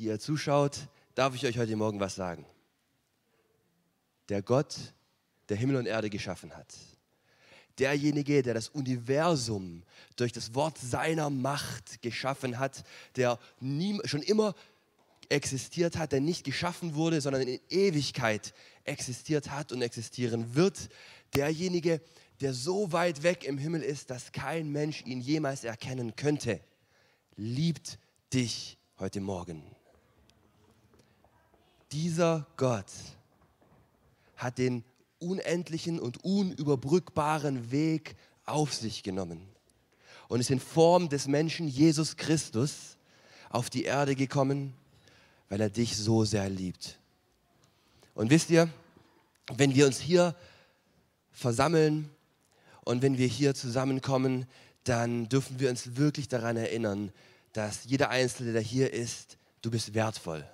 die ihr zuschaut, darf ich euch heute Morgen was sagen. Der Gott, der Himmel und Erde geschaffen hat, derjenige, der das Universum durch das Wort seiner Macht geschaffen hat, der nie, schon immer existiert hat, der nicht geschaffen wurde, sondern in Ewigkeit existiert hat und existieren wird, derjenige, der so weit weg im Himmel ist, dass kein Mensch ihn jemals erkennen könnte, liebt dich heute Morgen. Dieser Gott hat den unendlichen und unüberbrückbaren Weg auf sich genommen und ist in Form des Menschen Jesus Christus auf die Erde gekommen, weil er dich so sehr liebt. Und wisst ihr, wenn wir uns hier versammeln und wenn wir hier zusammenkommen, dann dürfen wir uns wirklich daran erinnern, dass jeder Einzelne, der hier ist, du bist wertvoll.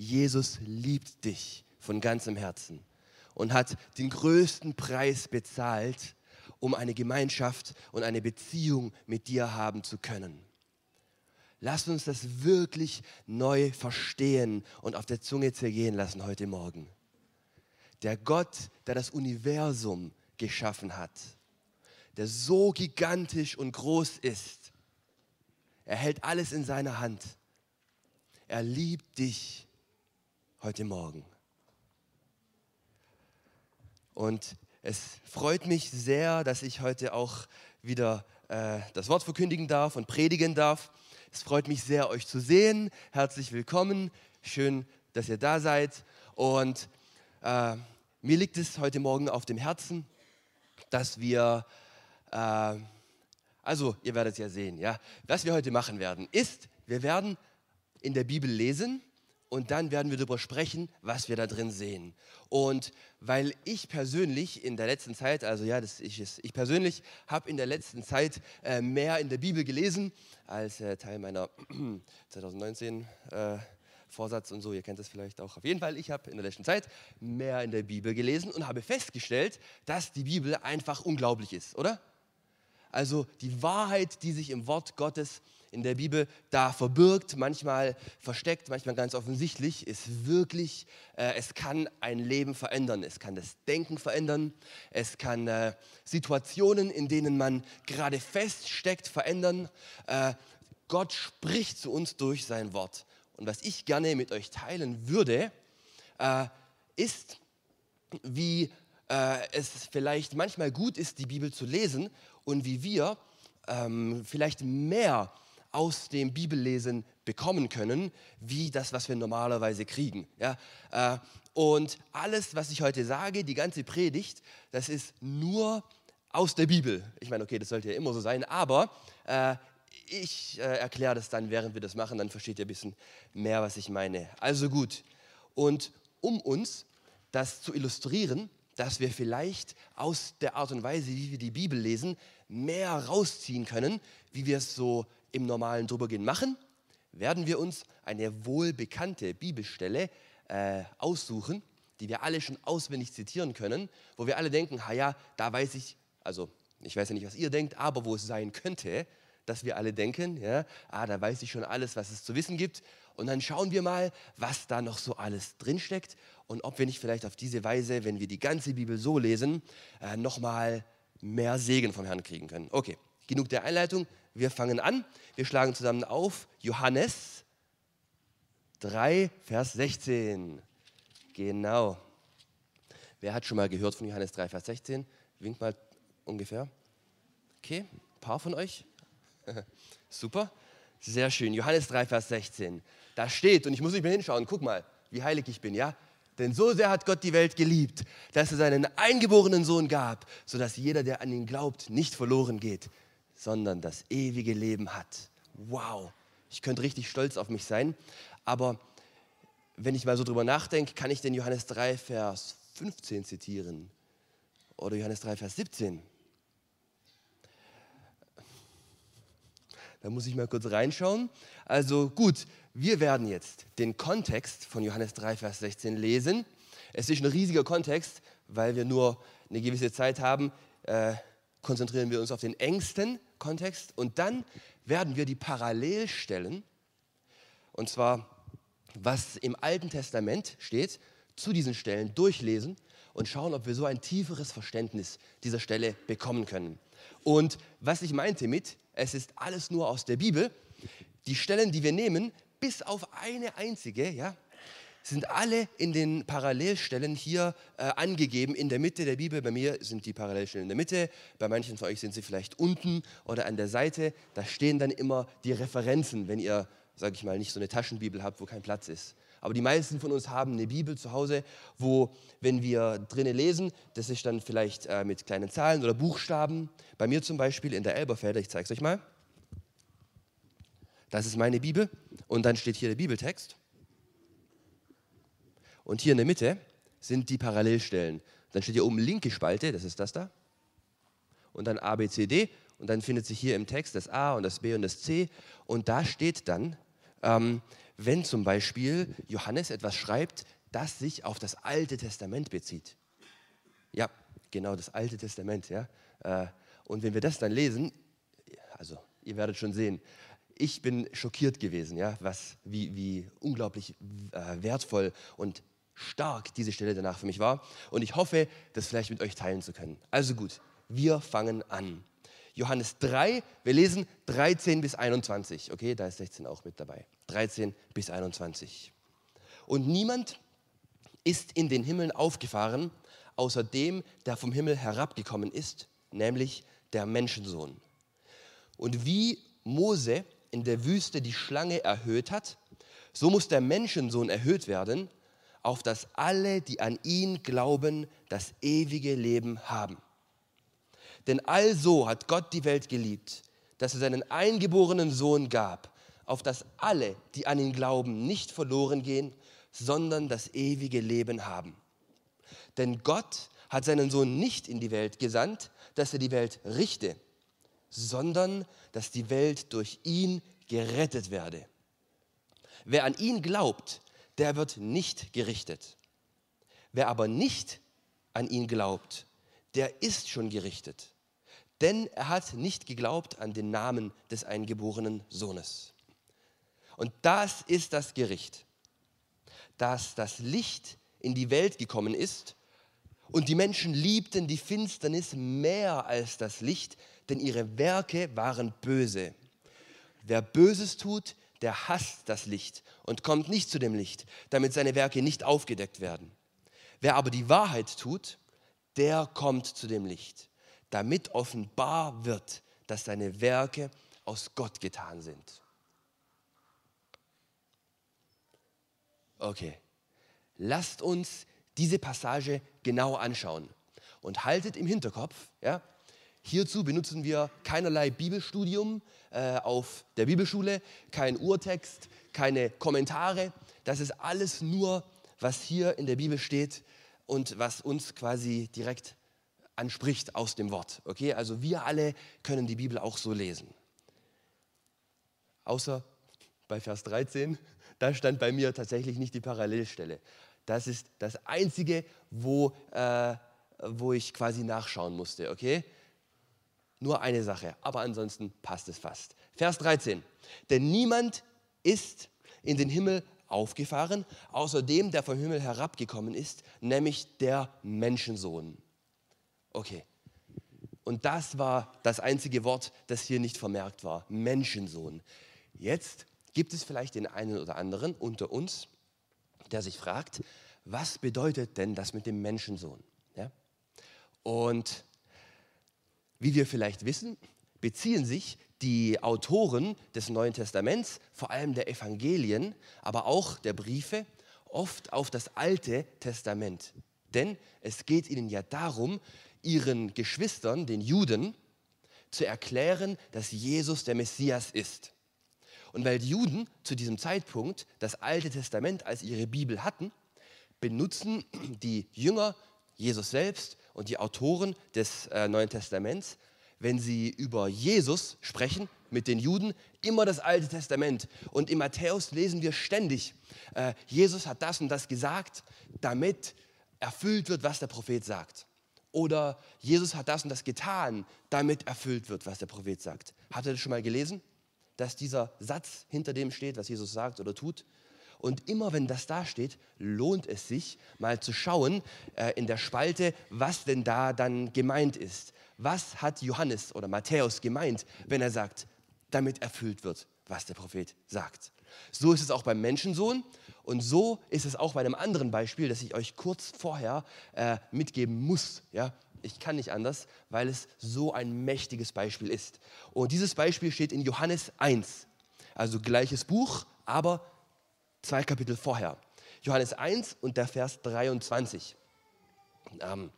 Jesus liebt dich von ganzem Herzen und hat den größten Preis bezahlt, um eine Gemeinschaft und eine Beziehung mit dir haben zu können. Lass uns das wirklich neu verstehen und auf der Zunge zergehen lassen heute Morgen. Der Gott, der das Universum geschaffen hat, der so gigantisch und groß ist, er hält alles in seiner Hand. Er liebt dich heute Morgen. Und es freut mich sehr, dass ich heute auch wieder äh, das Wort verkündigen darf und predigen darf. Es freut mich sehr, euch zu sehen. Herzlich willkommen. Schön, dass ihr da seid. Und äh, mir liegt es heute Morgen auf dem Herzen, dass wir, äh, also ihr werdet es ja sehen, ja, was wir heute machen werden, ist, wir werden in der Bibel lesen und dann werden wir darüber sprechen, was wir da drin sehen. Und weil ich persönlich in der letzten Zeit, also ja, das ich, ich persönlich habe in der letzten Zeit äh, mehr in der Bibel gelesen als äh, Teil meiner 2019 äh, Vorsatz und so, ihr kennt das vielleicht auch. Auf jeden Fall, ich habe in der letzten Zeit mehr in der Bibel gelesen und habe festgestellt, dass die Bibel einfach unglaublich ist, oder? Also die Wahrheit, die sich im Wort Gottes in der Bibel da verbirgt, manchmal versteckt, manchmal ganz offensichtlich, ist wirklich, äh, es kann ein Leben verändern, es kann das Denken verändern, es kann äh, Situationen, in denen man gerade feststeckt, verändern. Äh, Gott spricht zu uns durch sein Wort. Und was ich gerne mit euch teilen würde, äh, ist, wie äh, es vielleicht manchmal gut ist, die Bibel zu lesen und wie wir ähm, vielleicht mehr aus dem Bibellesen bekommen können, wie das, was wir normalerweise kriegen. Ja? Äh, und alles, was ich heute sage, die ganze Predigt, das ist nur aus der Bibel. Ich meine, okay, das sollte ja immer so sein, aber äh, ich äh, erkläre das dann, während wir das machen, dann versteht ihr ein bisschen mehr, was ich meine. Also gut. Und um uns das zu illustrieren, dass wir vielleicht aus der Art und Weise, wie wir die Bibel lesen, mehr rausziehen können, wie wir es so im normalen Drübergehen machen, werden wir uns eine wohlbekannte Bibelstelle äh, aussuchen, die wir alle schon auswendig zitieren können, wo wir alle denken, ja, da weiß ich, also ich weiß ja nicht, was ihr denkt, aber wo es sein könnte, dass wir alle denken, ja, ah, da weiß ich schon alles, was es zu wissen gibt. Und dann schauen wir mal, was da noch so alles drinsteckt und ob wir nicht vielleicht auf diese Weise, wenn wir die ganze Bibel so lesen, äh, nochmal mehr Segen vom Herrn kriegen können. Okay, genug der Einleitung. Wir fangen an. Wir schlagen zusammen auf Johannes 3, Vers 16. Genau. Wer hat schon mal gehört von Johannes 3, Vers 16? Winkt mal ungefähr. Okay, ein paar von euch. Super, sehr schön. Johannes 3, Vers 16. Da steht, und ich muss nicht mehr hinschauen, guck mal, wie heilig ich bin, ja? Denn so sehr hat Gott die Welt geliebt, dass er seinen eingeborenen Sohn gab, sodass jeder, der an ihn glaubt, nicht verloren geht, sondern das ewige Leben hat. Wow, ich könnte richtig stolz auf mich sein. Aber wenn ich mal so drüber nachdenke, kann ich den Johannes 3, Vers 15 zitieren? Oder Johannes 3, Vers 17? Da muss ich mal kurz reinschauen. Also gut, wir werden jetzt den Kontext von Johannes 3, Vers 16 lesen. Es ist ein riesiger Kontext, weil wir nur eine gewisse Zeit haben. Äh, konzentrieren wir uns auf den engsten Kontext und dann werden wir die Parallelstellen und zwar, was im Alten Testament steht, zu diesen Stellen durchlesen und schauen, ob wir so ein tieferes Verständnis dieser Stelle bekommen können. Und was ich meinte mit, es ist alles nur aus der Bibel, die Stellen, die wir nehmen, bis auf eine einzige, ja, sind alle in den Parallelstellen hier äh, angegeben in der Mitte der Bibel. Bei mir sind die Parallelstellen in der Mitte, bei manchen von euch sind sie vielleicht unten oder an der Seite. Da stehen dann immer die Referenzen, wenn ihr, sage ich mal, nicht so eine Taschenbibel habt, wo kein Platz ist. Aber die meisten von uns haben eine Bibel zu Hause, wo, wenn wir drinnen lesen, das ist dann vielleicht äh, mit kleinen Zahlen oder Buchstaben. Bei mir zum Beispiel in der Elberfelder, ich zeige es euch mal. Das ist meine Bibel und dann steht hier der Bibeltext. Und hier in der Mitte sind die Parallelstellen. Dann steht hier oben linke Spalte, das ist das da. Und dann A, B, C, D. Und dann findet sich hier im Text das A und das B und das C. Und da steht dann, ähm, wenn zum Beispiel Johannes etwas schreibt, das sich auf das Alte Testament bezieht. Ja, genau, das Alte Testament. Ja. Äh, und wenn wir das dann lesen, also ihr werdet schon sehen, ich bin schockiert gewesen, ja, was, wie, wie unglaublich äh, wertvoll und stark diese Stelle danach für mich war. Und ich hoffe, das vielleicht mit euch teilen zu können. Also gut, wir fangen an. Johannes 3, wir lesen 13 bis 21. Okay, da ist 16 auch mit dabei. 13 bis 21. Und niemand ist in den Himmeln aufgefahren, außer dem, der vom Himmel herabgekommen ist, nämlich der Menschensohn. Und wie Mose in der Wüste die Schlange erhöht hat, so muss der Menschensohn erhöht werden, auf dass alle, die an ihn glauben, das ewige Leben haben. Denn also hat Gott die Welt geliebt, dass er seinen eingeborenen Sohn gab, auf dass alle, die an ihn glauben, nicht verloren gehen, sondern das ewige Leben haben. Denn Gott hat seinen Sohn nicht in die Welt gesandt, dass er die Welt richte, sondern dass die Welt durch ihn gerettet werde. Wer an ihn glaubt, der wird nicht gerichtet. Wer aber nicht an ihn glaubt, der ist schon gerichtet. Denn er hat nicht geglaubt an den Namen des eingeborenen Sohnes. Und das ist das Gericht, dass das Licht in die Welt gekommen ist und die Menschen liebten die Finsternis mehr als das Licht, denn ihre Werke waren böse. Wer Böses tut, der hasst das Licht und kommt nicht zu dem Licht, damit seine Werke nicht aufgedeckt werden. Wer aber die Wahrheit tut, der kommt zu dem Licht, damit offenbar wird, dass seine Werke aus Gott getan sind. Okay, lasst uns diese Passage genau anschauen und haltet im Hinterkopf, ja, Hierzu benutzen wir keinerlei Bibelstudium äh, auf der Bibelschule, kein Urtext, keine Kommentare. Das ist alles nur, was hier in der Bibel steht und was uns quasi direkt anspricht aus dem Wort. Okay, also wir alle können die Bibel auch so lesen. Außer bei Vers 13, da stand bei mir tatsächlich nicht die Parallelstelle. Das ist das Einzige, wo, äh, wo ich quasi nachschauen musste. Okay, nur eine Sache, aber ansonsten passt es fast. Vers 13. Denn niemand ist in den Himmel aufgefahren, außer dem, der vom Himmel herabgekommen ist, nämlich der Menschensohn. Okay. Und das war das einzige Wort, das hier nicht vermerkt war. Menschensohn. Jetzt gibt es vielleicht den einen oder anderen unter uns, der sich fragt, was bedeutet denn das mit dem Menschensohn? Ja? Und wie wir vielleicht wissen, beziehen sich die Autoren des Neuen Testaments, vor allem der Evangelien, aber auch der Briefe, oft auf das Alte Testament. Denn es geht ihnen ja darum, ihren Geschwistern, den Juden, zu erklären, dass Jesus der Messias ist. Und weil die Juden zu diesem Zeitpunkt das Alte Testament als ihre Bibel hatten, benutzen die Jünger Jesus selbst und die Autoren des äh, Neuen Testaments, wenn sie über Jesus sprechen mit den Juden, immer das Alte Testament. Und in Matthäus lesen wir ständig, äh, Jesus hat das und das gesagt, damit erfüllt wird, was der Prophet sagt. Oder Jesus hat das und das getan, damit erfüllt wird, was der Prophet sagt. Habt ihr das schon mal gelesen? dass dieser Satz hinter dem steht, was Jesus sagt oder tut. Und immer wenn das da steht, lohnt es sich, mal zu schauen äh, in der Spalte, was denn da dann gemeint ist. Was hat Johannes oder Matthäus gemeint, wenn er sagt, damit erfüllt wird, was der Prophet sagt. So ist es auch beim Menschensohn und so ist es auch bei einem anderen Beispiel, das ich euch kurz vorher äh, mitgeben muss. Ja? Ich kann nicht anders, weil es so ein mächtiges Beispiel ist. Und dieses Beispiel steht in Johannes 1, also gleiches Buch, aber zwei Kapitel vorher. Johannes 1 und der Vers 23. Ähm,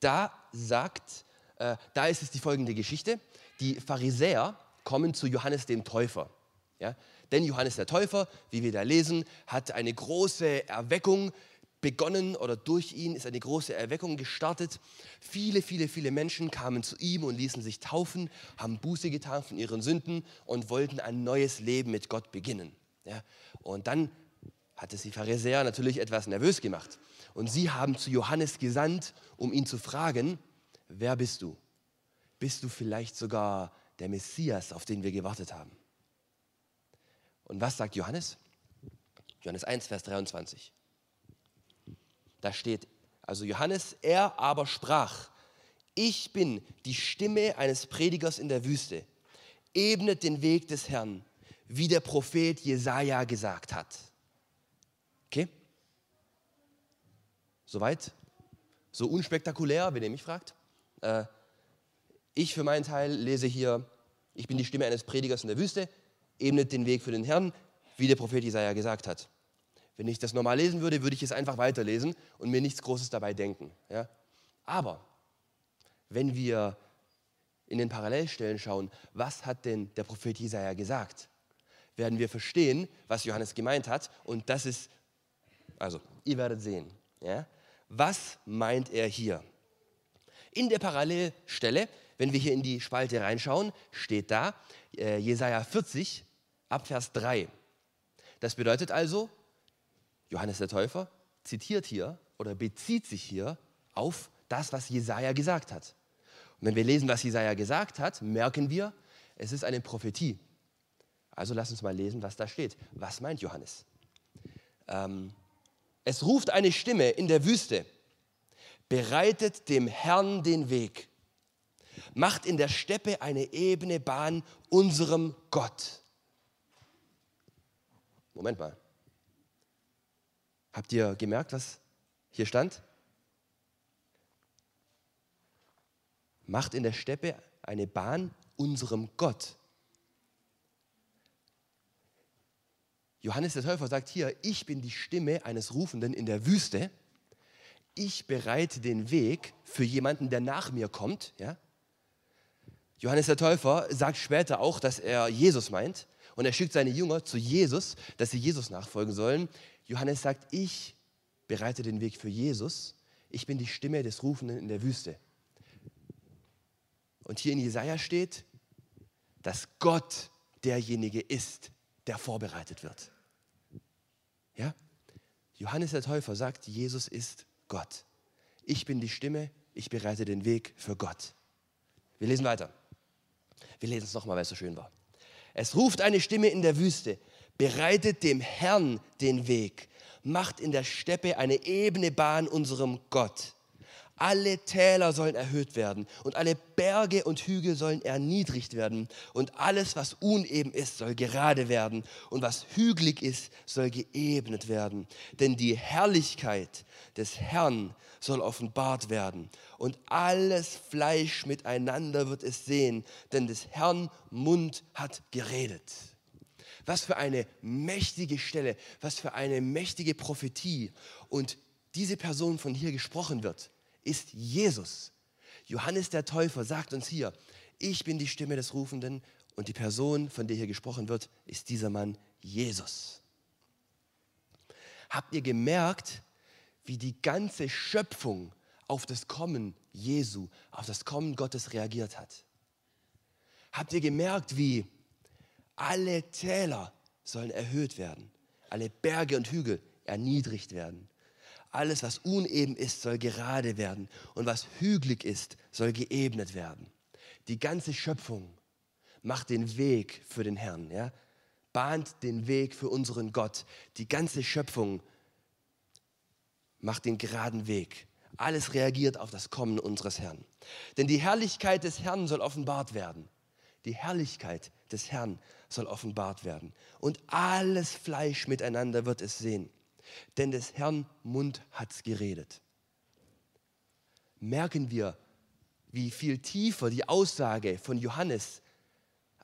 da sagt, äh, da ist es die folgende Geschichte. Die Pharisäer kommen zu Johannes dem Täufer. Ja? Denn Johannes der Täufer, wie wir da lesen, hat eine große Erweckung begonnen oder durch ihn ist eine große Erweckung gestartet. Viele, viele, viele Menschen kamen zu ihm und ließen sich taufen, haben Buße getan von ihren Sünden und wollten ein neues Leben mit Gott beginnen. Ja? Und dann hat es die Pharisäer natürlich etwas nervös gemacht. Und sie haben zu Johannes gesandt, um ihn zu fragen, wer bist du? Bist du vielleicht sogar der Messias, auf den wir gewartet haben? Und was sagt Johannes? Johannes 1, Vers 23. Da steht, also Johannes, er aber sprach, ich bin die Stimme eines Predigers in der Wüste, ebnet den Weg des Herrn, wie der Prophet Jesaja gesagt hat. Okay? Soweit? So unspektakulär, wenn ihr mich fragt. Äh, ich für meinen Teil lese hier, ich bin die Stimme eines Predigers in der Wüste, ebnet den Weg für den Herrn, wie der Prophet Jesaja gesagt hat. Wenn ich das normal lesen würde, würde ich es einfach weiterlesen und mir nichts Großes dabei denken. Ja? Aber wenn wir in den Parallelstellen schauen, was hat denn der Prophet Jesaja gesagt, werden wir verstehen, was Johannes gemeint hat. Und das ist, also, ihr werdet sehen. Ja? Was meint er hier? In der Parallelstelle, wenn wir hier in die Spalte reinschauen, steht da äh, Jesaja 40, ab Vers 3. Das bedeutet also, Johannes der Täufer zitiert hier oder bezieht sich hier auf das, was Jesaja gesagt hat. Und wenn wir lesen, was Jesaja gesagt hat, merken wir, es ist eine Prophetie. Also lass uns mal lesen, was da steht. Was meint Johannes? Ähm, es ruft eine Stimme in der Wüste, bereitet dem Herrn den Weg, macht in der Steppe eine ebene Bahn unserem Gott. Moment mal. Habt ihr gemerkt, was hier stand? Macht in der Steppe eine Bahn unserem Gott. Johannes der Täufer sagt hier, ich bin die Stimme eines Rufenden in der Wüste. Ich bereite den Weg für jemanden, der nach mir kommt. Ja? Johannes der Täufer sagt später auch, dass er Jesus meint und er schickt seine Jünger zu Jesus, dass sie Jesus nachfolgen sollen. Johannes sagt, ich bereite den Weg für Jesus. Ich bin die Stimme des Rufenden in der Wüste. Und hier in Jesaja steht, dass Gott derjenige ist, der vorbereitet wird. Ja? Johannes der Täufer sagt, Jesus ist Gott. Ich bin die Stimme, ich bereite den Weg für Gott. Wir lesen weiter. Wir lesen es nochmal, weil es so schön war. Es ruft eine Stimme in der Wüste, bereitet dem Herrn den Weg, macht in der Steppe eine ebene Bahn unserem Gott. Alle Täler sollen erhöht werden und alle Berge und Hügel sollen erniedrigt werden und alles, was uneben ist, soll gerade werden und was hügelig ist, soll geebnet werden. Denn die Herrlichkeit des Herrn soll offenbart werden und alles Fleisch miteinander wird es sehen, denn des Herrn Mund hat geredet. Was für eine mächtige Stelle, was für eine mächtige Prophetie. Und diese Person, von hier gesprochen wird, ist Jesus. Johannes der Täufer sagt uns hier, ich bin die Stimme des Rufenden und die Person, von der hier gesprochen wird, ist dieser Mann Jesus. Habt ihr gemerkt, wie die ganze Schöpfung auf das Kommen Jesu, auf das Kommen Gottes reagiert hat? Habt ihr gemerkt, wie alle Täler sollen erhöht werden, alle Berge und Hügel erniedrigt werden? Alles, was uneben ist, soll gerade werden und was hügelig ist, soll geebnet werden. Die ganze Schöpfung macht den Weg für den Herrn, ja? bahnt den Weg für unseren Gott. Die ganze Schöpfung macht den geraden Weg. Alles reagiert auf das Kommen unseres Herrn. Denn die Herrlichkeit des Herrn soll offenbart werden. Die Herrlichkeit des Herrn soll offenbart werden. Und alles Fleisch miteinander wird es sehen. Denn des Herrn Mund hat's geredet. Merken wir, wie viel tiefer die Aussage von Johannes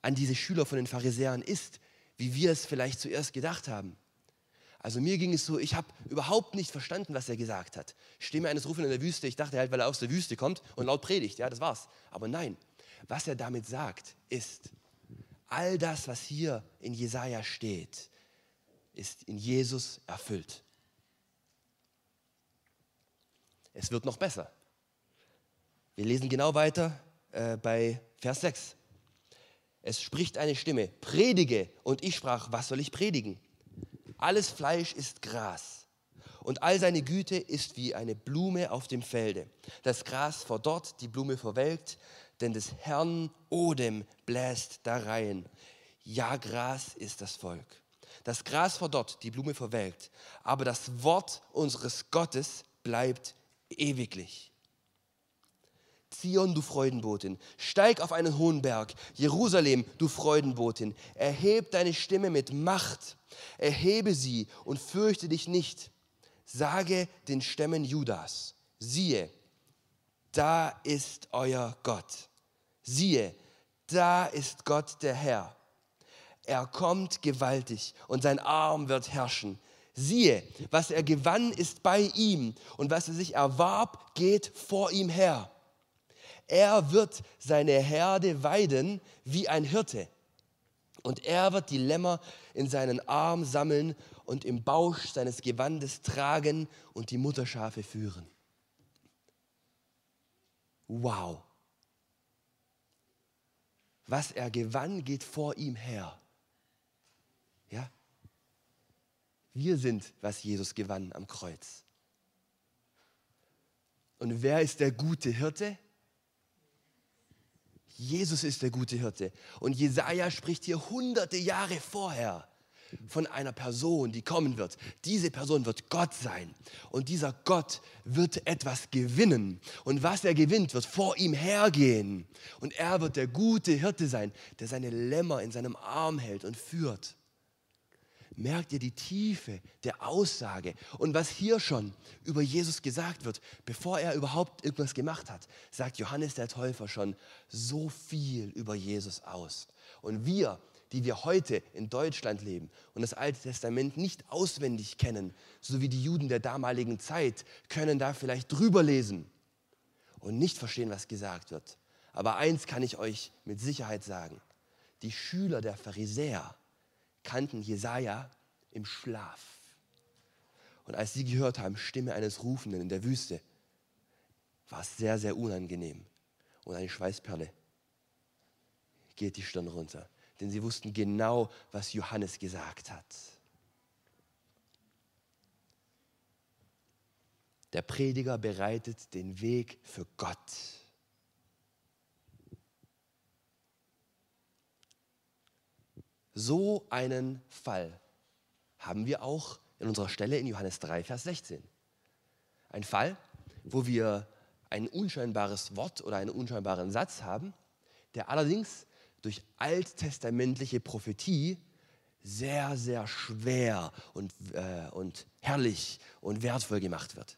an diese Schüler von den Pharisäern ist, wie wir es vielleicht zuerst gedacht haben. Also mir ging es so, ich habe überhaupt nicht verstanden, was er gesagt hat. Stimme eines Rufen in der Wüste, ich dachte halt, weil er aus der Wüste kommt und laut predigt, ja, das war's. Aber nein, was er damit sagt, ist, all das, was hier in Jesaja steht, ist in Jesus erfüllt. Es wird noch besser. Wir lesen genau weiter äh, bei Vers 6. Es spricht eine Stimme, predige. Und ich sprach, was soll ich predigen? Alles Fleisch ist Gras und all seine Güte ist wie eine Blume auf dem Felde. Das Gras verdorrt, die Blume verwelkt, denn des Herrn Odem bläst da rein. Ja, Gras ist das Volk. Das Gras verdorrt, die Blume verwelkt, aber das Wort unseres Gottes bleibt ewiglich. Zion, du Freudenbotin, steig auf einen hohen Berg. Jerusalem, du Freudenbotin, erheb deine Stimme mit Macht. Erhebe sie und fürchte dich nicht. Sage den Stämmen Judas, siehe, da ist euer Gott. Siehe, da ist Gott der Herr. Er kommt gewaltig und sein Arm wird herrschen. Siehe, was er gewann, ist bei ihm und was er sich erwarb, geht vor ihm her. Er wird seine Herde weiden wie ein Hirte. Und er wird die Lämmer in seinen Arm sammeln und im Bausch seines Gewandes tragen und die Mutterschafe führen. Wow. Was er gewann, geht vor ihm her. Ja? Wir sind, was Jesus gewann am Kreuz. Und wer ist der gute Hirte? Jesus ist der gute Hirte. Und Jesaja spricht hier hunderte Jahre vorher von einer Person, die kommen wird. Diese Person wird Gott sein. Und dieser Gott wird etwas gewinnen. Und was er gewinnt, wird vor ihm hergehen. Und er wird der gute Hirte sein, der seine Lämmer in seinem Arm hält und führt merkt ihr die Tiefe der Aussage und was hier schon über Jesus gesagt wird, bevor er überhaupt irgendwas gemacht hat, sagt Johannes der Täufer schon so viel über Jesus aus. Und wir, die wir heute in Deutschland leben und das Alte Testament nicht auswendig kennen, so wie die Juden der damaligen Zeit, können da vielleicht drüber lesen und nicht verstehen, was gesagt wird. Aber eins kann ich euch mit Sicherheit sagen. Die Schüler der Pharisäer, kannten Jesaja im Schlaf. Und als sie gehört haben, Stimme eines Rufenden in der Wüste, war es sehr, sehr unangenehm. Und eine Schweißperle geht die Stirn runter. Denn sie wussten genau, was Johannes gesagt hat. Der Prediger bereitet den Weg für Gott. So einen Fall haben wir auch in unserer Stelle in Johannes 3, Vers 16. Ein Fall, wo wir ein unscheinbares Wort oder einen unscheinbaren Satz haben, der allerdings durch alttestamentliche Prophetie sehr, sehr schwer und, äh, und herrlich und wertvoll gemacht wird.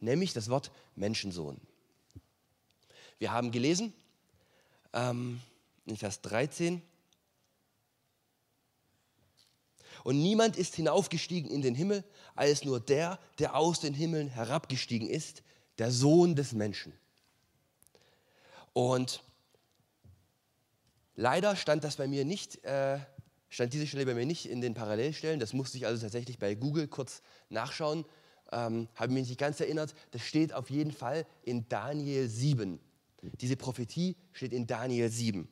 Nämlich das Wort Menschensohn. Wir haben gelesen ähm, in Vers 13, Und niemand ist hinaufgestiegen in den Himmel, als nur der, der aus den Himmeln herabgestiegen ist, der Sohn des Menschen. Und leider stand das bei mir nicht, äh, stand diese Stelle bei mir nicht in den Parallelstellen. Das musste ich also tatsächlich bei Google kurz nachschauen. Ähm, Habe mich nicht ganz erinnert. Das steht auf jeden Fall in Daniel 7. Diese Prophetie steht in Daniel 7.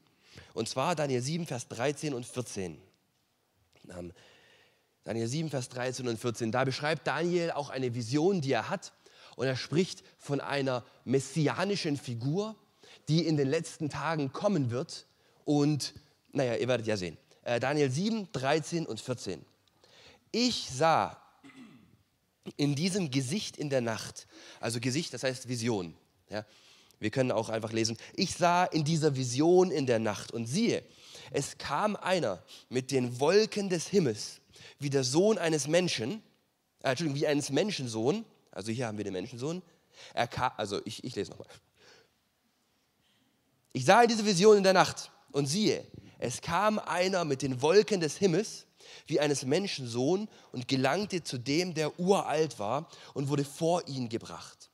Und zwar Daniel 7, Vers 13 und 14. Ähm, Daniel 7, Vers 13 und 14. Da beschreibt Daniel auch eine Vision, die er hat. Und er spricht von einer messianischen Figur, die in den letzten Tagen kommen wird und naja, ihr werdet ja sehen. Äh, Daniel 7, 13 und 14. Ich sah in diesem Gesicht in der Nacht, also Gesicht, das heißt Vision. Ja? Wir können auch einfach lesen, ich sah in dieser Vision in der Nacht und siehe, es kam einer mit den Wolken des Himmels, wie der Sohn eines Menschen, äh, Entschuldigung, wie eines Menschensohn, also hier haben wir den Menschensohn, er kam, also ich, ich lese nochmal. Ich sah in dieser Vision in der Nacht und siehe, es kam einer mit den Wolken des Himmels, wie eines Menschensohn und gelangte zu dem, der uralt war und wurde vor ihn gebracht.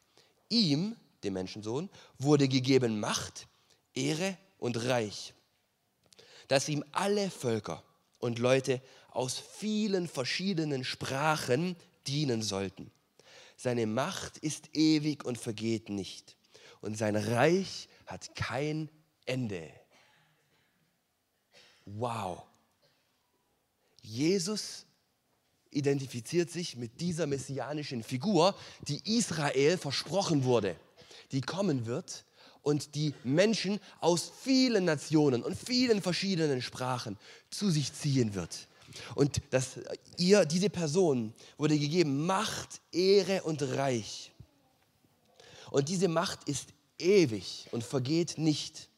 Ihm, dem Menschensohn, wurde gegeben Macht, Ehre und Reich, dass ihm alle Völker und Leute aus vielen verschiedenen Sprachen dienen sollten. Seine Macht ist ewig und vergeht nicht und sein Reich hat kein Ende. Wow. Jesus identifiziert sich mit dieser messianischen Figur, die Israel versprochen wurde, die kommen wird und die Menschen aus vielen Nationen und vielen verschiedenen Sprachen zu sich ziehen wird. Und dass ihr, diese Person, wurde gegeben Macht, Ehre und Reich. Und diese Macht ist ewig und vergeht nicht.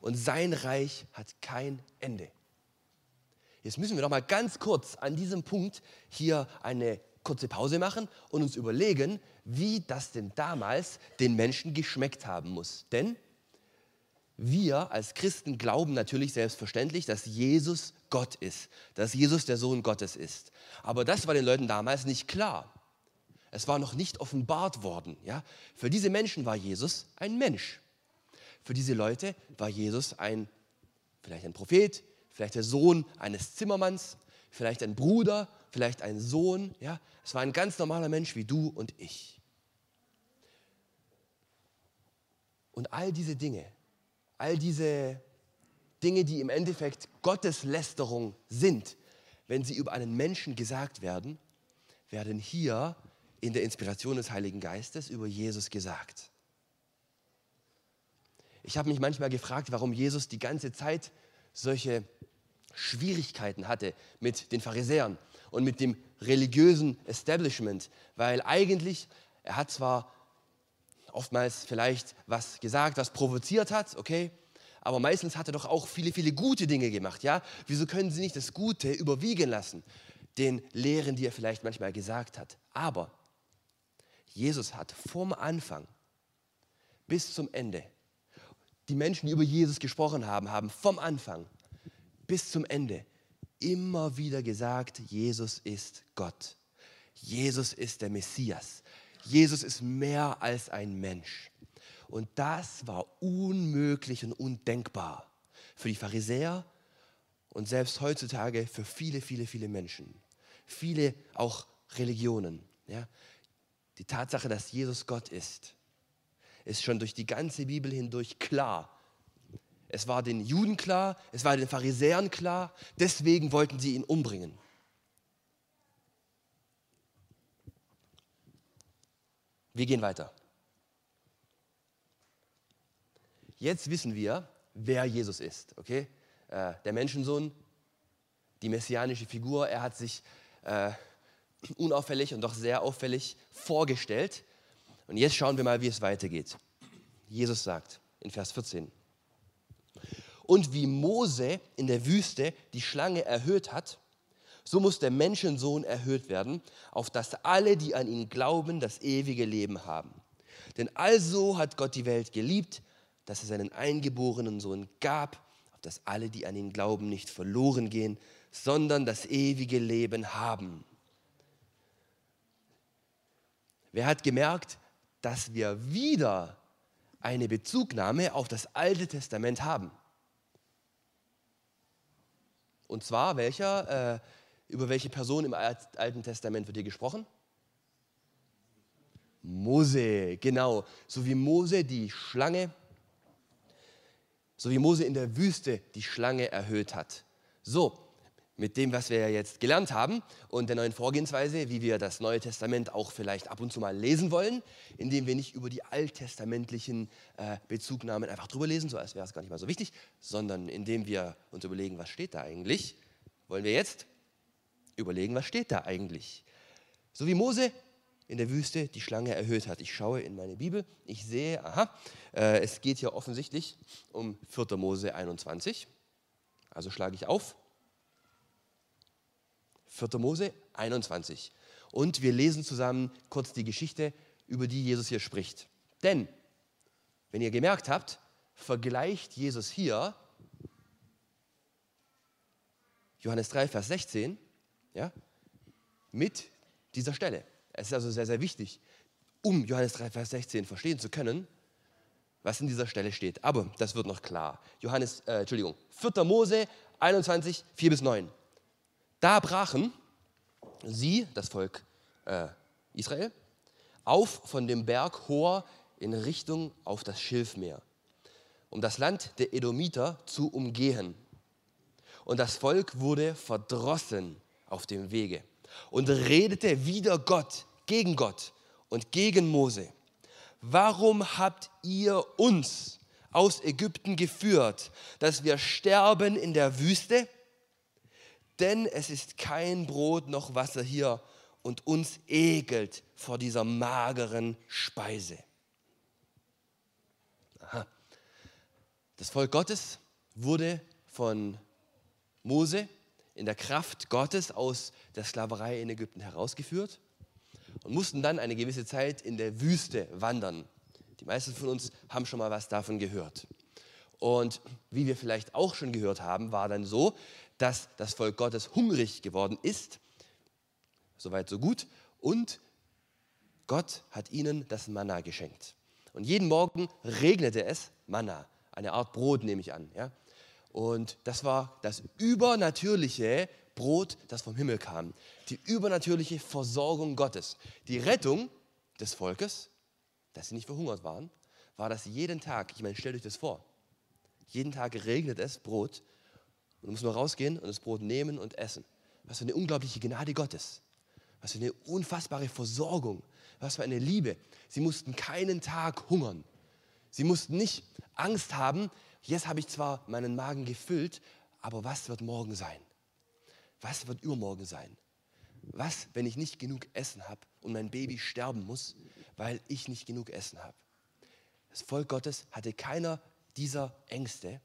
Und sein Reich hat kein Ende. Jetzt müssen wir noch mal ganz kurz an diesem Punkt hier eine kurze Pause machen und uns überlegen, wie das denn damals den Menschen geschmeckt haben muss. Denn wir als Christen glauben natürlich selbstverständlich, dass Jesus Gott ist, dass Jesus der Sohn Gottes ist. Aber das war den Leuten damals nicht klar. Es war noch nicht offenbart worden. Ja? Für diese Menschen war Jesus ein Mensch. Für diese Leute war Jesus ein, vielleicht ein Prophet, vielleicht der Sohn eines Zimmermanns, vielleicht ein Bruder, vielleicht ein Sohn. Ja? Es war ein ganz normaler Mensch wie du und ich. Und all diese Dinge, all diese Dinge, die im Endeffekt Gotteslästerung sind, wenn sie über einen Menschen gesagt werden, werden hier in der Inspiration des Heiligen Geistes über Jesus gesagt. Ich habe mich manchmal gefragt, warum Jesus die ganze Zeit solche Schwierigkeiten hatte mit den Pharisäern und mit dem religiösen Establishment, weil eigentlich, er hat zwar oftmals vielleicht was gesagt, was provoziert hat, okay, aber meistens hat er doch auch viele, viele gute Dinge gemacht, ja? Wieso können sie nicht das Gute überwiegen lassen, den Lehren, die er vielleicht manchmal gesagt hat? Aber Jesus hat vom Anfang bis zum Ende, die Menschen, die über Jesus gesprochen haben, haben vom Anfang bis zum Ende immer wieder gesagt, Jesus ist Gott. Jesus ist der Messias. Jesus ist mehr als ein Mensch. Und das war unmöglich und undenkbar für die Pharisäer und selbst heutzutage für viele, viele, viele Menschen. Viele auch Religionen. Ja? Die Tatsache, dass Jesus Gott ist, ist schon durch die ganze Bibel hindurch klar es war den Juden klar, es war den Pharisäern klar, deswegen wollten sie ihn umbringen. Wir gehen weiter. Jetzt wissen wir, wer Jesus ist. Okay? Äh, der Menschensohn, die messianische Figur, er hat sich äh, unauffällig und doch sehr auffällig vorgestellt. Und jetzt schauen wir mal, wie es weitergeht. Jesus sagt in Vers 14, und wie Mose in der Wüste die Schlange erhöht hat, so muss der Menschensohn erhöht werden, auf dass alle, die an ihn glauben, das ewige Leben haben. Denn also hat Gott die Welt geliebt, dass er seinen eingeborenen Sohn gab, auf dass alle, die an ihn glauben, nicht verloren gehen, sondern das ewige Leben haben. Wer hat gemerkt, dass wir wieder eine Bezugnahme auf das Alte Testament haben? Und zwar welcher, äh, über welche Person im Alten Testament wird hier gesprochen? Mose, genau. So wie Mose die Schlange, so wie Mose in der Wüste die Schlange erhöht hat. So, mit dem, was wir jetzt gelernt haben und der neuen Vorgehensweise, wie wir das Neue Testament auch vielleicht ab und zu mal lesen wollen, indem wir nicht über die alttestamentlichen äh, Bezugnahmen einfach drüber lesen, so als wäre es gar nicht mal so wichtig, sondern indem wir uns überlegen, was steht da eigentlich, wollen wir jetzt überlegen, was steht da eigentlich. So wie Mose in der Wüste die Schlange erhöht hat. Ich schaue in meine Bibel, ich sehe, aha, äh, es geht hier offensichtlich um 4. Mose 21. Also schlage ich auf 4. Mose 21. Und wir lesen zusammen kurz die Geschichte, über die Jesus hier spricht. Denn, wenn ihr gemerkt habt, vergleicht Jesus hier Johannes 3, Vers 16 ja, mit dieser Stelle. Es ist also sehr, sehr wichtig, um Johannes 3, Vers 16 verstehen zu können, was in dieser Stelle steht. Aber das wird noch klar. Johannes, äh, Entschuldigung, 4. Mose 21, 4 bis 9. Da brachen sie, das Volk äh, Israel, auf von dem Berg Hor in Richtung auf das Schilfmeer, um das Land der Edomiter zu umgehen. Und das Volk wurde verdrossen auf dem Wege und redete wieder Gott, gegen Gott und gegen Mose. Warum habt ihr uns aus Ägypten geführt, dass wir sterben in der Wüste? denn es ist kein Brot noch Wasser hier und uns ekelt vor dieser mageren Speise. Aha. Das Volk Gottes wurde von Mose in der Kraft Gottes aus der Sklaverei in Ägypten herausgeführt und mussten dann eine gewisse Zeit in der Wüste wandern. Die meisten von uns haben schon mal was davon gehört. Und wie wir vielleicht auch schon gehört haben, war dann so, dass das Volk Gottes hungrig geworden ist. Soweit, so gut. Und Gott hat ihnen das Manna geschenkt. Und jeden Morgen regnete es Manna, eine Art Brot nehme ich an. Ja? Und das war das übernatürliche Brot, das vom Himmel kam. Die übernatürliche Versorgung Gottes. Die Rettung des Volkes, dass sie nicht verhungert waren, war das jeden Tag. Ich meine, stellt euch das vor. Jeden Tag regnet es Brot und du musst nur rausgehen und das Brot nehmen und essen. Was für eine unglaubliche Gnade Gottes. Was für eine unfassbare Versorgung. Was für eine Liebe. Sie mussten keinen Tag hungern. Sie mussten nicht Angst haben, jetzt habe ich zwar meinen Magen gefüllt, aber was wird morgen sein? Was wird übermorgen sein? Was, wenn ich nicht genug Essen habe und mein Baby sterben muss, weil ich nicht genug Essen habe? Das Volk Gottes hatte keiner dieser Ängste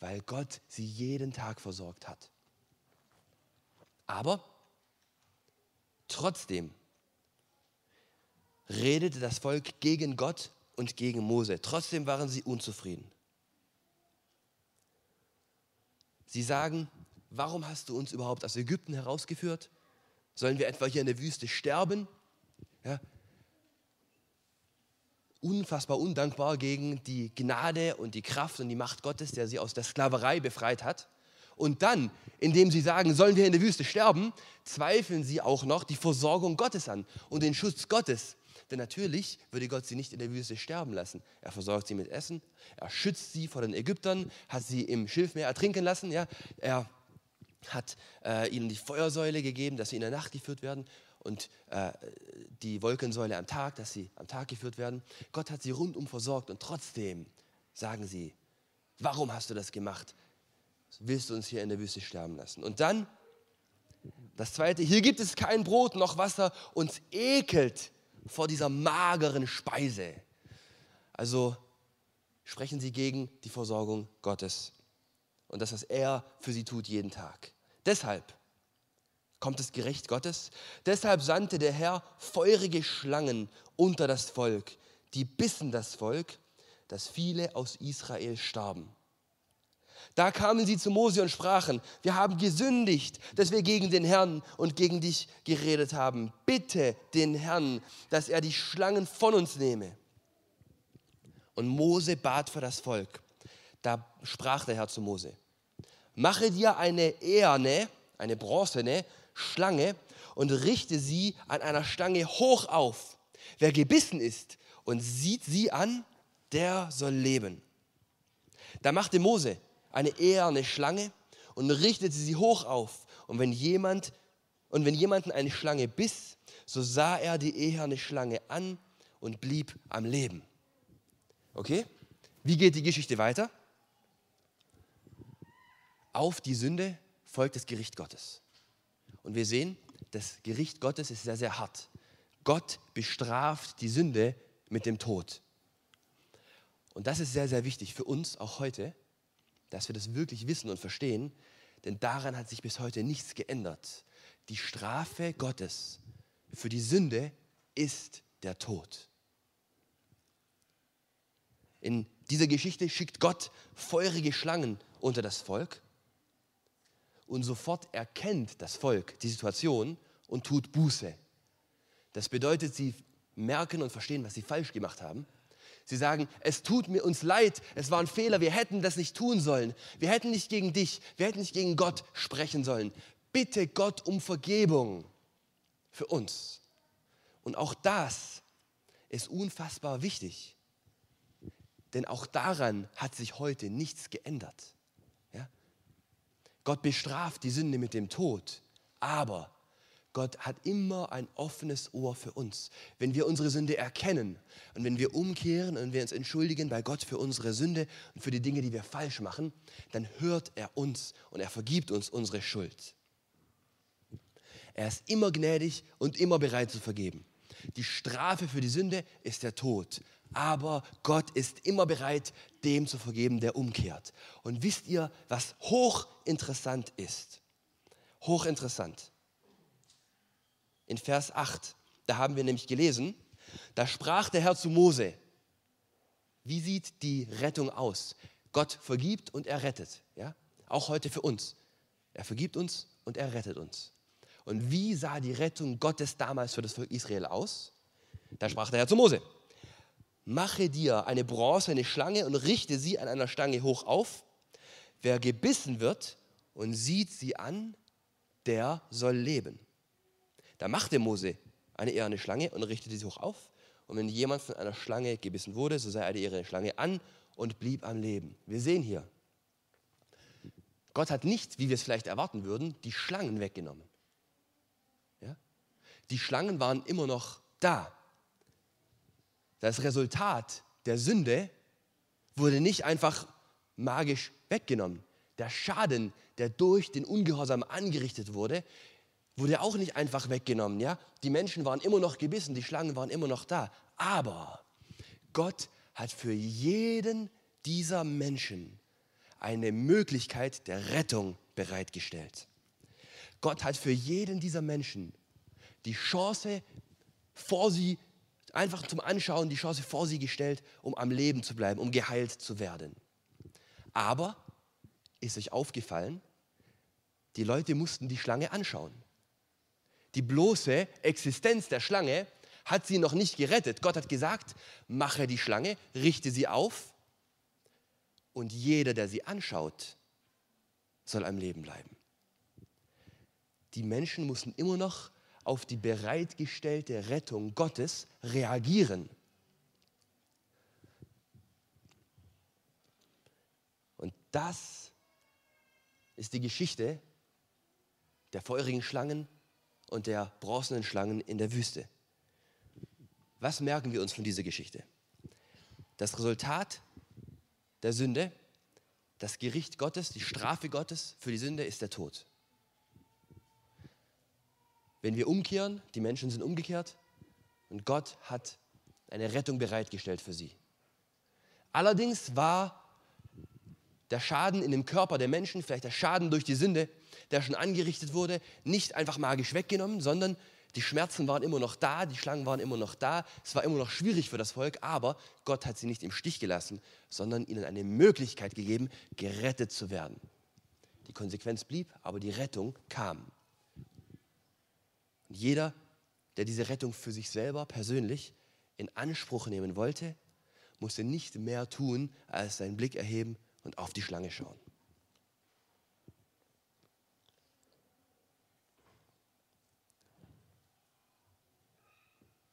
weil Gott sie jeden Tag versorgt hat. Aber trotzdem redete das Volk gegen Gott und gegen Mose. Trotzdem waren sie unzufrieden. Sie sagen, warum hast du uns überhaupt aus Ägypten herausgeführt? Sollen wir etwa hier in der Wüste sterben? Ja, unfassbar undankbar gegen die Gnade und die Kraft und die Macht Gottes, der sie aus der Sklaverei befreit hat. Und dann, indem sie sagen, sollen wir in der Wüste sterben, zweifeln sie auch noch die Versorgung Gottes an und den Schutz Gottes. Denn natürlich würde Gott sie nicht in der Wüste sterben lassen. Er versorgt sie mit Essen, er schützt sie vor den Ägyptern, hat sie im Schilfmeer ertrinken lassen, ja? er hat äh, ihnen die Feuersäule gegeben, dass sie in der Nacht geführt werden und äh, die Wolkensäule am Tag, dass sie am Tag geführt werden. Gott hat sie rundum versorgt und trotzdem sagen sie, warum hast du das gemacht? Willst du uns hier in der Wüste sterben lassen? Und dann das zweite, hier gibt es kein Brot noch Wasser, uns ekelt vor dieser mageren Speise. Also sprechen sie gegen die Versorgung Gottes und das, was er für sie tut jeden Tag. Deshalb kommt das Gericht Gottes. Deshalb sandte der Herr feurige Schlangen unter das Volk, die bissen das Volk, dass viele aus Israel starben. Da kamen sie zu Mose und sprachen, wir haben gesündigt, dass wir gegen den Herrn und gegen dich geredet haben. Bitte den Herrn, dass er die Schlangen von uns nehme. Und Mose bat für das Volk. Da sprach der Herr zu Mose, mache dir eine eherne, eine bronzene Schlange und richte sie an einer Stange hoch auf. Wer gebissen ist und sieht sie an, der soll leben. Da machte Mose eine eherne Schlange und richtete sie hoch auf Und wenn jemand und wenn jemanden eine Schlange biss, so sah er die eherne Schlange an und blieb am Leben. Okay? Wie geht die Geschichte weiter? Auf die Sünde folgt das Gericht Gottes. Und wir sehen, das Gericht Gottes ist sehr, sehr hart. Gott bestraft die Sünde mit dem Tod. Und das ist sehr, sehr wichtig für uns auch heute, dass wir das wirklich wissen und verstehen, denn daran hat sich bis heute nichts geändert. Die Strafe Gottes für die Sünde ist der Tod. In dieser Geschichte schickt Gott feurige Schlangen unter das Volk und sofort erkennt das Volk die Situation und tut Buße. Das bedeutet, sie merken und verstehen, was sie falsch gemacht haben. Sie sagen, es tut mir uns leid, es war ein Fehler, wir hätten das nicht tun sollen. Wir hätten nicht gegen dich, wir hätten nicht gegen Gott sprechen sollen. Bitte Gott um Vergebung für uns. Und auch das ist unfassbar wichtig. Denn auch daran hat sich heute nichts geändert. Ja? Gott bestraft die Sünde mit dem Tod, aber Gott hat immer ein offenes Ohr für uns. Wenn wir unsere Sünde erkennen und wenn wir umkehren und wir uns entschuldigen bei Gott für unsere Sünde und für die Dinge, die wir falsch machen, dann hört er uns und er vergibt uns unsere Schuld. Er ist immer gnädig und immer bereit zu vergeben. Die Strafe für die Sünde ist der Tod. Aber Gott ist immer bereit, dem zu vergeben, der umkehrt. Und wisst ihr, was hochinteressant ist? Hochinteressant in Vers 8. Da haben wir nämlich gelesen, da sprach der Herr zu Mose, wie sieht die Rettung aus? Gott vergibt und er rettet. Ja? Auch heute für uns. Er vergibt uns und er rettet uns. Und wie sah die Rettung Gottes damals für das Volk Israel aus? Da sprach der Herr zu Mose, mache dir eine bronzene Schlange und richte sie an einer Stange hoch auf. Wer gebissen wird und sieht sie an, der soll leben. Da machte Mose eine eherne Schlange und richtete sie hoch auf. Und wenn jemand von einer Schlange gebissen wurde, so sah er die eherne Schlange an und blieb am Leben. Wir sehen hier, Gott hat nicht, wie wir es vielleicht erwarten würden, die Schlangen weggenommen. Ja? Die Schlangen waren immer noch da. Das Resultat der Sünde wurde nicht einfach magisch weggenommen. Der Schaden, der durch den Ungehorsam angerichtet wurde, wurde auch nicht einfach weggenommen. Ja? Die Menschen waren immer noch gebissen, die Schlangen waren immer noch da. Aber Gott hat für jeden dieser Menschen eine Möglichkeit der Rettung bereitgestellt. Gott hat für jeden dieser Menschen die Chance vor sie, einfach zum Anschauen, die Chance vor sie gestellt, um am Leben zu bleiben, um geheilt zu werden. Aber ist euch aufgefallen, die Leute mussten die Schlange anschauen die bloße Existenz der Schlange hat sie noch nicht gerettet. Gott hat gesagt, mache die Schlange, richte sie auf und jeder, der sie anschaut, soll am Leben bleiben. Die Menschen mussten immer noch auf die bereitgestellte Rettung Gottes reagieren. Und das ist die Geschichte der feurigen Schlangen und der bronzenen Schlangen in der Wüste. Was merken wir uns von dieser Geschichte? Das Resultat der Sünde, das Gericht Gottes, die Strafe Gottes für die Sünde ist der Tod. Wenn wir umkehren, die Menschen sind umgekehrt und Gott hat eine Rettung bereitgestellt für sie. Allerdings war der Schaden in dem Körper der Menschen, vielleicht der Schaden durch die Sünde, der schon angerichtet wurde, nicht einfach magisch weggenommen, sondern die Schmerzen waren immer noch da, die Schlangen waren immer noch da, es war immer noch schwierig für das Volk, aber Gott hat sie nicht im Stich gelassen, sondern ihnen eine Möglichkeit gegeben, gerettet zu werden. Die Konsequenz blieb, aber die Rettung kam. Und jeder, der diese Rettung für sich selber persönlich in Anspruch nehmen wollte, musste nicht mehr tun, als seinen Blick erheben und auf die Schlange schauen.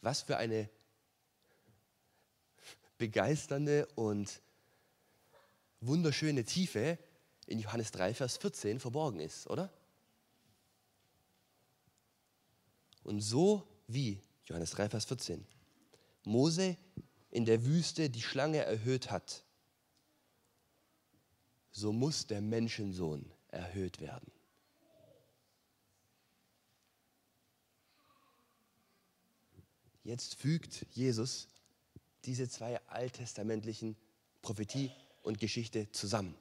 Was für eine begeisternde und wunderschöne Tiefe in Johannes 3, Vers 14 verborgen ist, oder? Und so wie, Johannes 3, Vers 14, Mose in der Wüste die Schlange erhöht hat, so muss der Menschensohn erhöht werden. Jetzt fügt Jesus diese zwei alttestamentlichen Prophetie und Geschichte zusammen.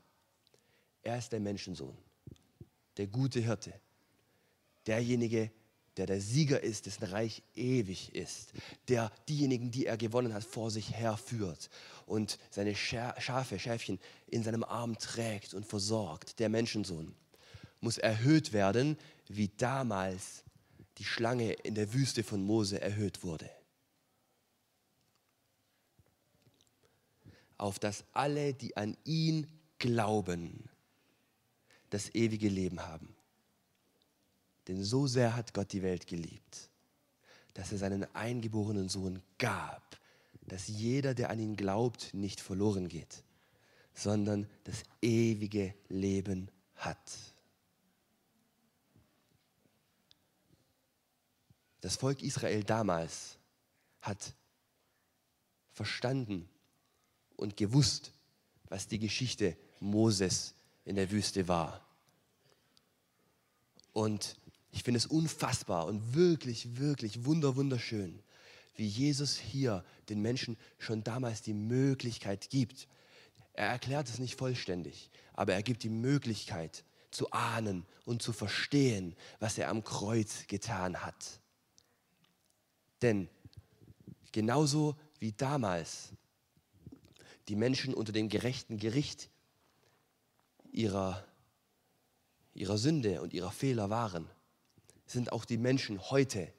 Er ist der Menschensohn, der gute Hirte, derjenige, der der Sieger ist, dessen Reich ewig ist, der diejenigen, die er gewonnen hat, vor sich herführt und seine Schafe, Schäfchen in seinem Arm trägt und versorgt. Der Menschensohn muss erhöht werden, wie damals die Schlange in der Wüste von Mose erhöht wurde. Auf dass alle, die an ihn glauben, das ewige Leben haben. Denn so sehr hat Gott die Welt geliebt, dass er seinen eingeborenen Sohn gab, dass jeder, der an ihn glaubt, nicht verloren geht, sondern das ewige Leben hat. Das Volk Israel damals hat verstanden und gewusst, was die Geschichte Moses in der Wüste war. Und ich finde es unfassbar und wirklich, wirklich wunder, wunderschön, wie Jesus hier den Menschen schon damals die Möglichkeit gibt. Er erklärt es nicht vollständig, aber er gibt die Möglichkeit zu ahnen und zu verstehen, was er am Kreuz getan hat. Denn genauso wie damals die Menschen unter dem gerechten Gericht ihrer, ihrer Sünde und ihrer Fehler waren, sind auch die Menschen heute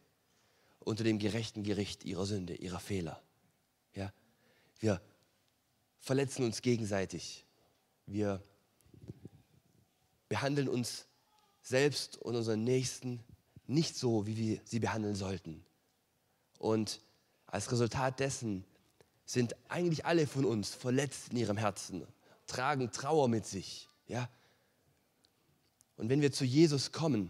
unter dem gerechten Gericht ihrer Sünde, ihrer Fehler. Ja? Wir verletzen uns gegenseitig. Wir behandeln uns selbst und unseren Nächsten nicht so, wie wir sie behandeln sollten. Und als Resultat dessen sind eigentlich alle von uns verletzt in ihrem Herzen, tragen Trauer mit sich. Ja? Und wenn wir zu Jesus kommen,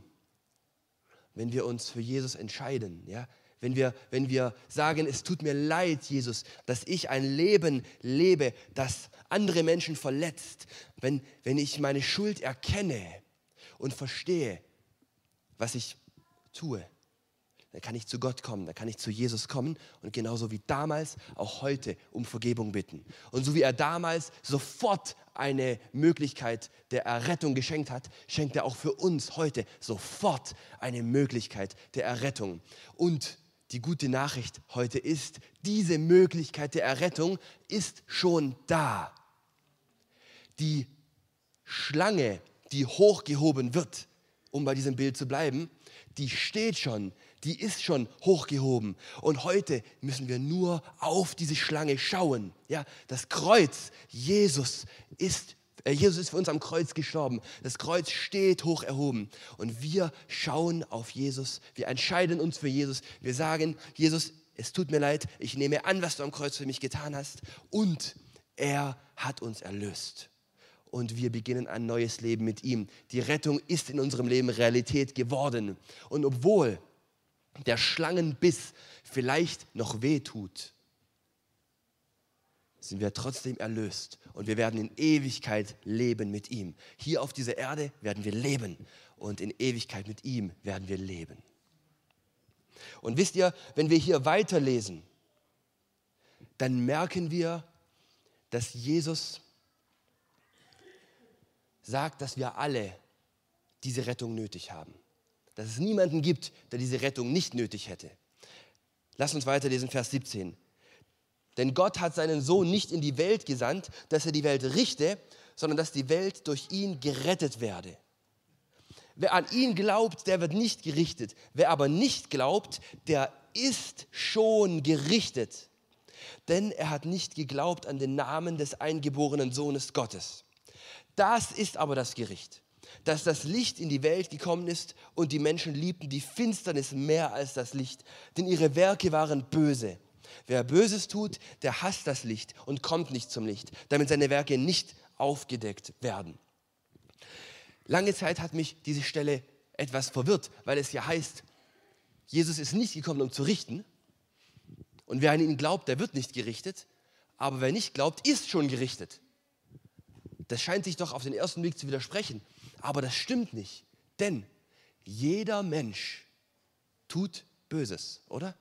wenn wir uns für Jesus entscheiden, ja, wenn wir, wenn wir sagen, es tut mir leid, Jesus, dass ich ein Leben lebe, das andere Menschen verletzt, wenn, wenn ich meine Schuld erkenne und verstehe, was ich tue, dann kann ich zu Gott kommen, dann kann ich zu Jesus kommen und genauso wie damals auch heute um Vergebung bitten. Und so wie er damals sofort eine Möglichkeit der Errettung geschenkt hat, schenkt er auch für uns heute sofort eine Möglichkeit der Errettung. Und die gute Nachricht heute ist, diese Möglichkeit der Errettung ist schon da. Die Schlange, die hochgehoben wird, um bei diesem Bild zu bleiben, die steht schon die ist schon hochgehoben. Und heute müssen wir nur auf diese Schlange schauen. Ja, das Kreuz, Jesus ist äh, Jesus ist für uns am Kreuz gestorben. Das Kreuz steht hoch erhoben. Und wir schauen auf Jesus. Wir entscheiden uns für Jesus. Wir sagen, Jesus, es tut mir leid. Ich nehme an, was du am Kreuz für mich getan hast. Und er hat uns erlöst. Und wir beginnen ein neues Leben mit ihm. Die Rettung ist in unserem Leben Realität geworden. Und obwohl der Schlangenbiss vielleicht noch weh tut, sind wir trotzdem erlöst und wir werden in Ewigkeit leben mit ihm. Hier auf dieser Erde werden wir leben und in Ewigkeit mit ihm werden wir leben. Und wisst ihr, wenn wir hier weiterlesen, dann merken wir, dass Jesus sagt, dass wir alle diese Rettung nötig haben dass es niemanden gibt, der diese Rettung nicht nötig hätte. Lass uns weiterlesen, Vers 17. Denn Gott hat seinen Sohn nicht in die Welt gesandt, dass er die Welt richte, sondern dass die Welt durch ihn gerettet werde. Wer an ihn glaubt, der wird nicht gerichtet. Wer aber nicht glaubt, der ist schon gerichtet. Denn er hat nicht geglaubt an den Namen des eingeborenen Sohnes Gottes. Das ist aber das Gericht dass das Licht in die Welt gekommen ist und die Menschen liebten die Finsternis mehr als das Licht, denn ihre Werke waren böse. Wer Böses tut, der hasst das Licht und kommt nicht zum Licht, damit seine Werke nicht aufgedeckt werden. Lange Zeit hat mich diese Stelle etwas verwirrt, weil es ja heißt, Jesus ist nicht gekommen, um zu richten. Und wer an ihn glaubt, der wird nicht gerichtet. Aber wer nicht glaubt, ist schon gerichtet. Das scheint sich doch auf den ersten Blick zu widersprechen. Aber das stimmt nicht. Denn jeder Mensch tut Böses, oder?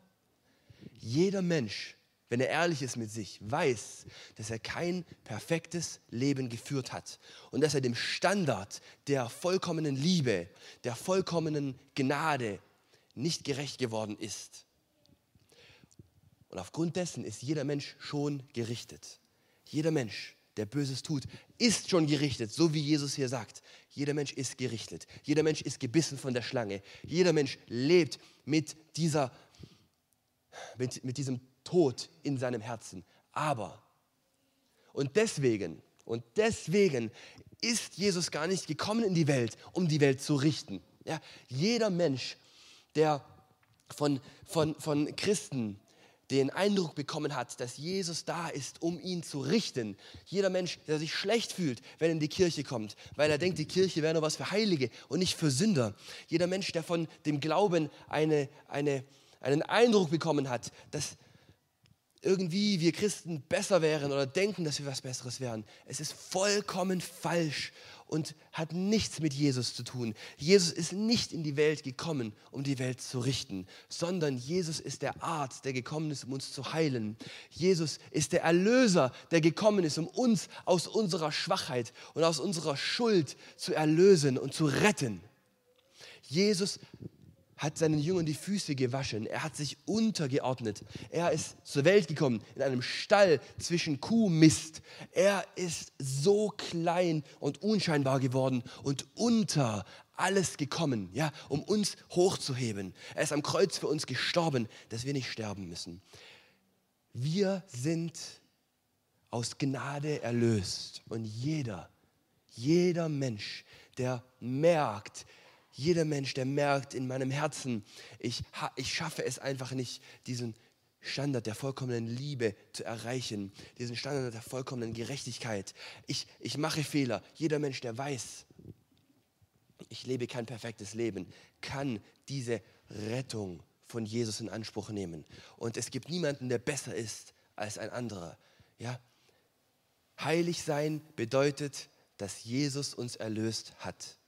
Jeder Mensch, wenn er ehrlich ist mit sich, weiß, dass er kein perfektes Leben geführt hat und dass er dem Standard der vollkommenen Liebe, der vollkommenen Gnade nicht gerecht geworden ist. Und aufgrund dessen ist jeder Mensch schon gerichtet. Jeder Mensch, der Böses tut, ist schon gerichtet, so wie Jesus hier sagt. Jeder Mensch ist gerichtet. Jeder Mensch ist gebissen von der Schlange. Jeder Mensch lebt mit, dieser, mit, mit diesem Tod in seinem Herzen. Aber, und deswegen, und deswegen ist Jesus gar nicht gekommen in die Welt, um die Welt zu richten. Ja, jeder Mensch, der von, von, von Christen den Eindruck bekommen hat, dass Jesus da ist, um ihn zu richten. Jeder Mensch, der sich schlecht fühlt, wenn er in die Kirche kommt, weil er denkt, die Kirche wäre nur was für Heilige und nicht für Sünder. Jeder Mensch, der von dem Glauben eine, eine, einen Eindruck bekommen hat, dass irgendwie wir Christen besser wären oder denken, dass wir was Besseres wären. Es ist vollkommen falsch und hat nichts mit Jesus zu tun. Jesus ist nicht in die Welt gekommen, um die Welt zu richten, sondern Jesus ist der Arzt, der gekommen ist, um uns zu heilen. Jesus ist der Erlöser, der gekommen ist, um uns aus unserer Schwachheit und aus unserer Schuld zu erlösen und zu retten. Jesus hat seinen Jüngern die Füße gewaschen. Er hat sich untergeordnet. Er ist zur Welt gekommen in einem Stall zwischen Kuhmist. Er ist so klein und unscheinbar geworden und unter alles gekommen, ja, um uns hochzuheben. Er ist am Kreuz für uns gestorben, dass wir nicht sterben müssen. Wir sind aus Gnade erlöst und jeder, jeder Mensch, der merkt, jeder Mensch, der merkt in meinem Herzen, ich, ich schaffe es einfach nicht, diesen Standard der vollkommenen Liebe zu erreichen, diesen Standard der vollkommenen Gerechtigkeit. Ich, ich mache Fehler. Jeder Mensch, der weiß, ich lebe kein perfektes Leben, kann diese Rettung von Jesus in Anspruch nehmen. Und es gibt niemanden, der besser ist als ein anderer. Ja? Heilig sein bedeutet, dass Jesus uns erlöst hat.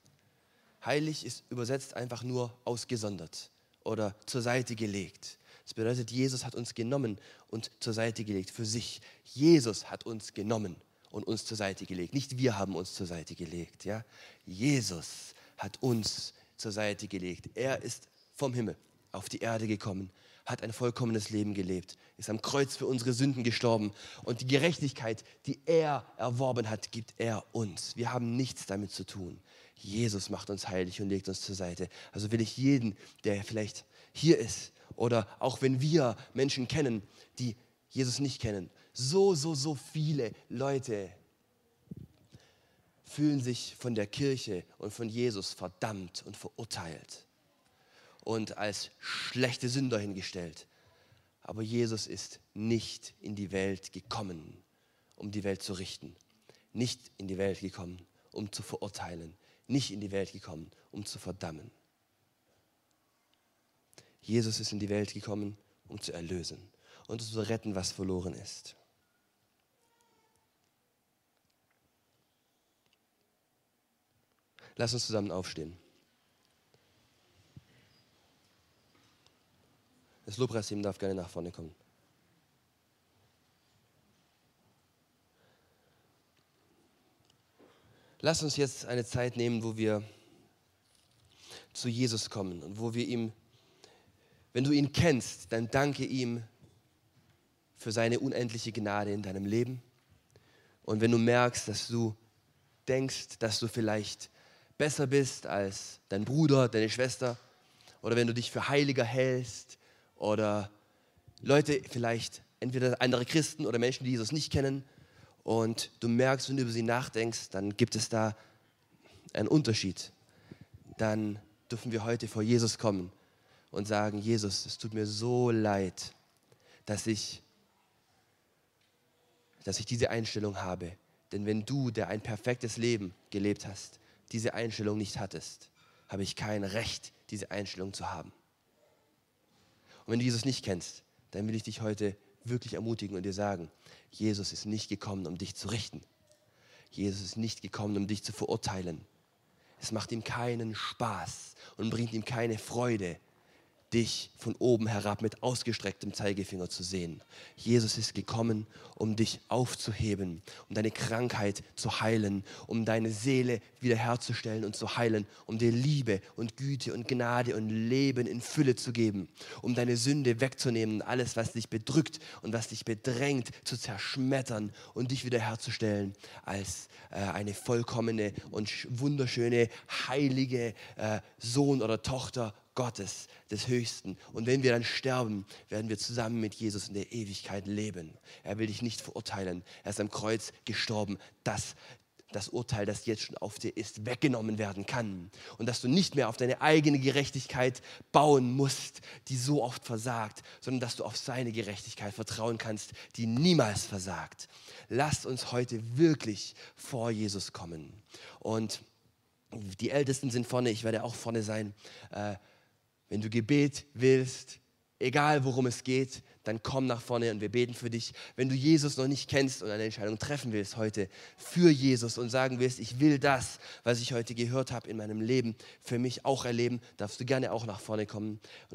Heilig ist übersetzt einfach nur ausgesondert oder zur Seite gelegt. Das bedeutet, Jesus hat uns genommen und zur Seite gelegt für sich. Jesus hat uns genommen und uns zur Seite gelegt. Nicht wir haben uns zur Seite gelegt. Ja? Jesus hat uns zur Seite gelegt. Er ist vom Himmel auf die Erde gekommen, hat ein vollkommenes Leben gelebt, ist am Kreuz für unsere Sünden gestorben und die Gerechtigkeit, die er erworben hat, gibt er uns. Wir haben nichts damit zu tun. Jesus macht uns heilig und legt uns zur Seite. Also will ich jeden, der vielleicht hier ist oder auch wenn wir Menschen kennen, die Jesus nicht kennen, so, so, so viele Leute fühlen sich von der Kirche und von Jesus verdammt und verurteilt und als schlechte Sünder hingestellt. Aber Jesus ist nicht in die Welt gekommen, um die Welt zu richten. Nicht in die Welt gekommen, um zu verurteilen nicht in die Welt gekommen, um zu verdammen. Jesus ist in die Welt gekommen, um zu erlösen und zu retten, was verloren ist. Lass uns zusammen aufstehen. Das Lobpreisteam darf gerne nach vorne kommen. Lass uns jetzt eine Zeit nehmen, wo wir zu Jesus kommen und wo wir ihm, wenn du ihn kennst, dann danke ihm für seine unendliche Gnade in deinem Leben. Und wenn du merkst, dass du denkst, dass du vielleicht besser bist als dein Bruder, deine Schwester, oder wenn du dich für heiliger hältst, oder Leute vielleicht, entweder andere Christen oder Menschen, die Jesus nicht kennen, und du merkst, wenn du über sie nachdenkst, dann gibt es da einen Unterschied. Dann dürfen wir heute vor Jesus kommen und sagen, Jesus, es tut mir so leid, dass ich, dass ich diese Einstellung habe. Denn wenn du, der ein perfektes Leben gelebt hast, diese Einstellung nicht hattest, habe ich kein Recht, diese Einstellung zu haben. Und wenn du Jesus nicht kennst, dann will ich dich heute wirklich ermutigen und dir sagen, Jesus ist nicht gekommen, um dich zu richten. Jesus ist nicht gekommen, um dich zu verurteilen. Es macht ihm keinen Spaß und bringt ihm keine Freude, dich von oben herab mit ausgestrecktem Zeigefinger zu sehen. Jesus ist gekommen, um dich aufzuheben, um deine Krankheit zu heilen, um deine Seele wiederherzustellen und zu heilen, um dir Liebe und Güte und Gnade und Leben in Fülle zu geben, um deine Sünde wegzunehmen, alles, was dich bedrückt und was dich bedrängt, zu zerschmettern und dich wiederherzustellen als äh, eine vollkommene und wunderschöne, heilige äh, Sohn oder Tochter Gottes, des Höchsten. Und wenn wir dann sterben, werden wir zusammen mit Jesus in der Ewigkeit leben. Er will dich nicht verurteilen. Er ist am Kreuz gestorben, dass das Urteil, das jetzt schon auf dir ist, weggenommen werden kann. Und dass du nicht mehr auf deine eigene Gerechtigkeit bauen musst, die so oft versagt, sondern dass du auf seine Gerechtigkeit vertrauen kannst, die niemals versagt. Lasst uns heute wirklich vor Jesus kommen. Und die Ältesten sind vorne, ich werde auch vorne sein. Äh, wenn du Gebet willst, egal worum es geht, dann komm nach vorne und wir beten für dich. Wenn du Jesus noch nicht kennst und eine Entscheidung treffen willst heute für Jesus und sagen willst, ich will das, was ich heute gehört habe in meinem Leben, für mich auch erleben, darfst du gerne auch nach vorne kommen. Und